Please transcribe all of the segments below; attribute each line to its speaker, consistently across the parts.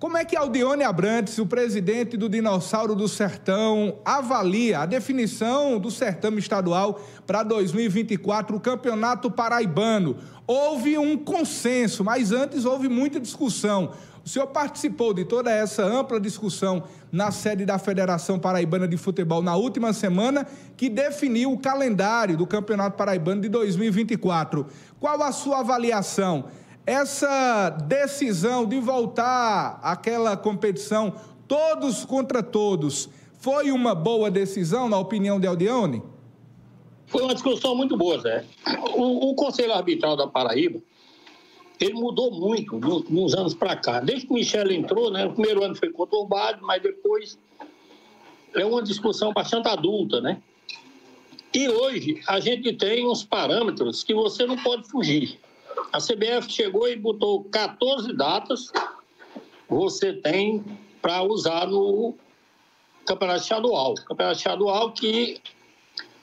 Speaker 1: Como é que Aldione Abrantes, o presidente do Dinossauro do Sertão, avalia a definição do certame estadual para 2024, o Campeonato Paraibano? Houve um consenso, mas antes houve muita discussão. O senhor participou de toda essa ampla discussão na sede da Federação Paraibana de Futebol na última semana, que definiu o calendário do Campeonato Paraibano de 2024. Qual a sua avaliação? Essa decisão de voltar àquela competição todos contra todos foi uma boa decisão, na opinião de Aldione?
Speaker 2: Foi uma discussão muito boa, Zé. O, o Conselho Arbitral da Paraíba, ele mudou muito nos anos para cá. Desde que o Michel entrou, né, o primeiro ano foi conturbado, mas depois é uma discussão bastante adulta, né? E hoje a gente tem uns parâmetros que você não pode fugir. A CBF chegou e botou 14 datas você tem para usar no campeonato estadual. Campeonato estadual que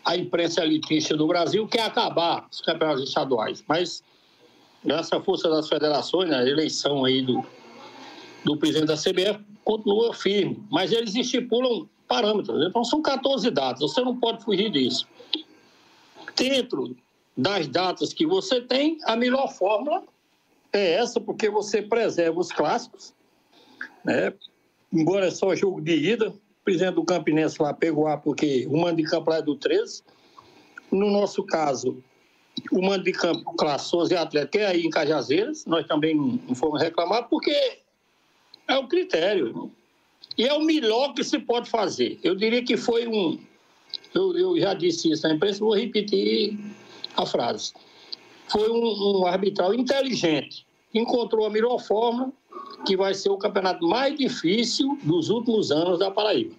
Speaker 2: a imprensa elitista do Brasil quer acabar os campeonatos estaduais, mas graças à força das federações, a eleição aí do, do presidente da CBF continua firme, mas eles estipulam parâmetros. Então são 14 datas, você não pode fugir disso. Dentro das datas que você tem, a melhor fórmula é essa, porque você preserva os clássicos, né? embora é só jogo de ida. O presidente do Campinense lá pegou A porque o mando de campo lá é do 13. No nosso caso, o mando de campo classe 11 Atlético é aí em Cajazeiras, nós também não fomos reclamar, porque é o critério. E é o melhor que se pode fazer. Eu diria que foi um. Eu, eu já disse isso na imprensa, vou repetir a frase. Foi um, um arbitral inteligente, encontrou a melhor forma, que vai ser o campeonato mais difícil dos últimos anos da Paraíba.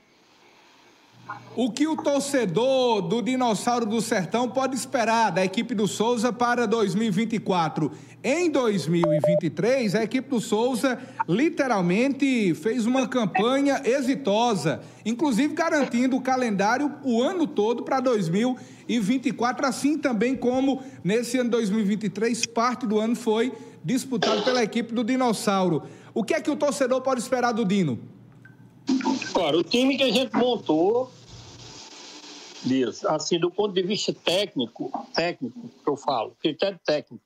Speaker 1: O que o torcedor do Dinossauro do Sertão pode esperar da equipe do Souza para 2024? Em 2023, a equipe do Souza literalmente fez uma campanha exitosa, inclusive garantindo o calendário o ano todo para 2024, assim também como nesse ano 2023, parte do ano foi disputado pela equipe do Dinossauro. O que é que o torcedor pode esperar do Dino?
Speaker 2: Claro, o time que a gente montou dias. Assim, do ponto de vista técnico, técnico que eu falo, critério técnico,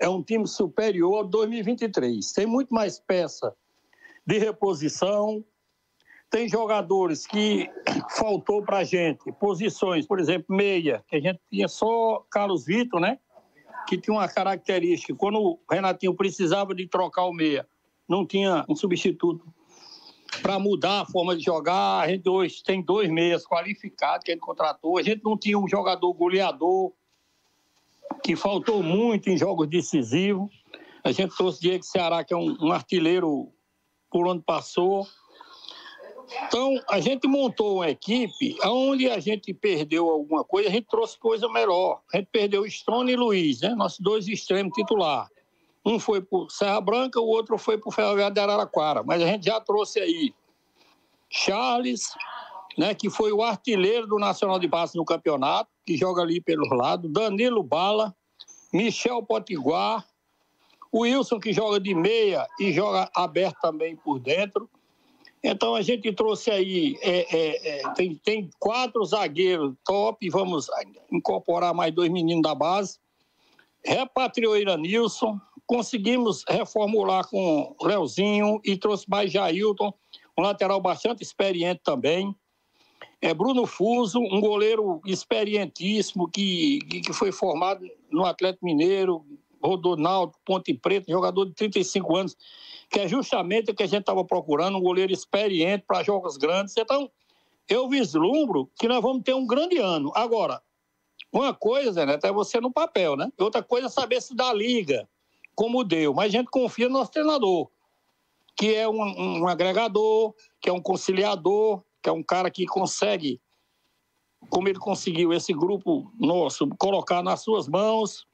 Speaker 2: é um time superior ao 2023. Tem muito mais peça de reposição, tem jogadores que faltou para a gente, posições, por exemplo, meia, que a gente tinha só Carlos Vitor, né? Que tinha uma característica, quando o Renatinho precisava de trocar o meia, não tinha um substituto para mudar a forma de jogar. A gente hoje tem dois meias qualificados que a gente contratou. A gente não tinha um jogador goleador, que faltou muito em jogos decisivos. A gente trouxe Diego Ceará, que é um, um artilheiro por onde passou. Então, a gente montou uma equipe onde a gente perdeu alguma coisa, a gente trouxe coisa melhor. A gente perdeu Stone e Luiz, né? nossos dois extremos titular. Um foi para Serra Branca, o outro foi o Ferroviário de Araraquara. Mas a gente já trouxe aí Charles, né, que foi o artilheiro do Nacional de Passe no campeonato, que joga ali pelos lados, Danilo Bala, Michel Potiguar, o Wilson, que joga de meia e joga aberto também por dentro. Então a gente trouxe aí, é, é, é, tem, tem quatro zagueiros top, vamos incorporar mais dois meninos da base. Repatriou Iranilson, conseguimos reformular com o Leozinho e trouxe mais Jailton, um lateral bastante experiente também. É Bruno Fuso, um goleiro experientíssimo que, que foi formado no Atlético Mineiro, Rodonaldo, Ponte Preta, jogador de 35 anos, que é justamente o que a gente estava procurando, um goleiro experiente para jogos grandes. Então, eu vislumbro que nós vamos ter um grande ano. Agora, uma coisa, né, é você no papel, né? Outra coisa é saber se dá liga, como deu. Mas a gente confia no nosso treinador, que é um, um agregador, que é um conciliador, que é um cara que consegue, como ele conseguiu esse grupo nosso, colocar nas suas mãos.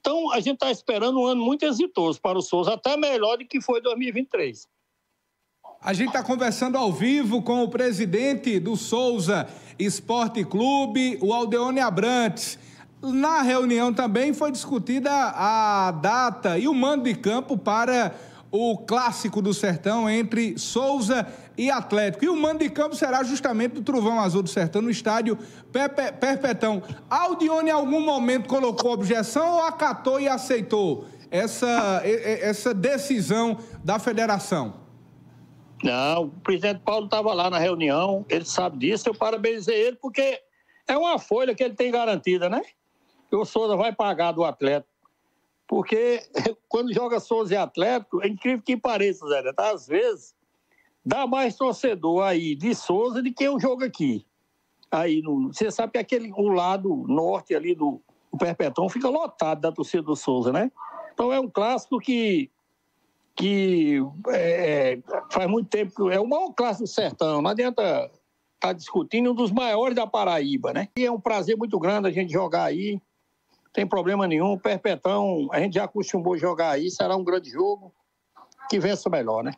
Speaker 2: Então, a gente está esperando um ano muito exitoso para o Souza, até melhor do que foi 2023.
Speaker 1: A gente está conversando ao vivo com o presidente do Souza Esporte Clube, o Aldeone Abrantes. Na reunião também foi discutida a data e o mando de campo para o clássico do Sertão entre Souza e Atlético. E o mando de campo será justamente do Trovão Azul do Sertão no estádio Pepe, Perpetão. Aldione em algum momento colocou objeção ou acatou e aceitou essa, essa decisão da federação?
Speaker 2: Não, o presidente Paulo estava lá na reunião, ele sabe disso, eu parabenizei ele porque é uma folha que ele tem garantida, né? O Souza vai pagar do Atlético. Porque quando joga Souza e Atlético, é incrível que pareça, Zé, tá? às vezes dá mais torcedor aí de Souza do que o jogo aqui. Aí, no, você sabe que aquele, o lado norte ali do, Perpetão fica lotado da torcida do Souza, né? Então é um clássico que que é, é, faz muito tempo é o maior clássico do sertão. Não adianta estar tá discutindo um dos maiores da Paraíba, né? E é um prazer muito grande a gente jogar aí. Tem problema nenhum. Perpetão, a gente já acostumou jogar aí, será um grande jogo. Que vença melhor, né?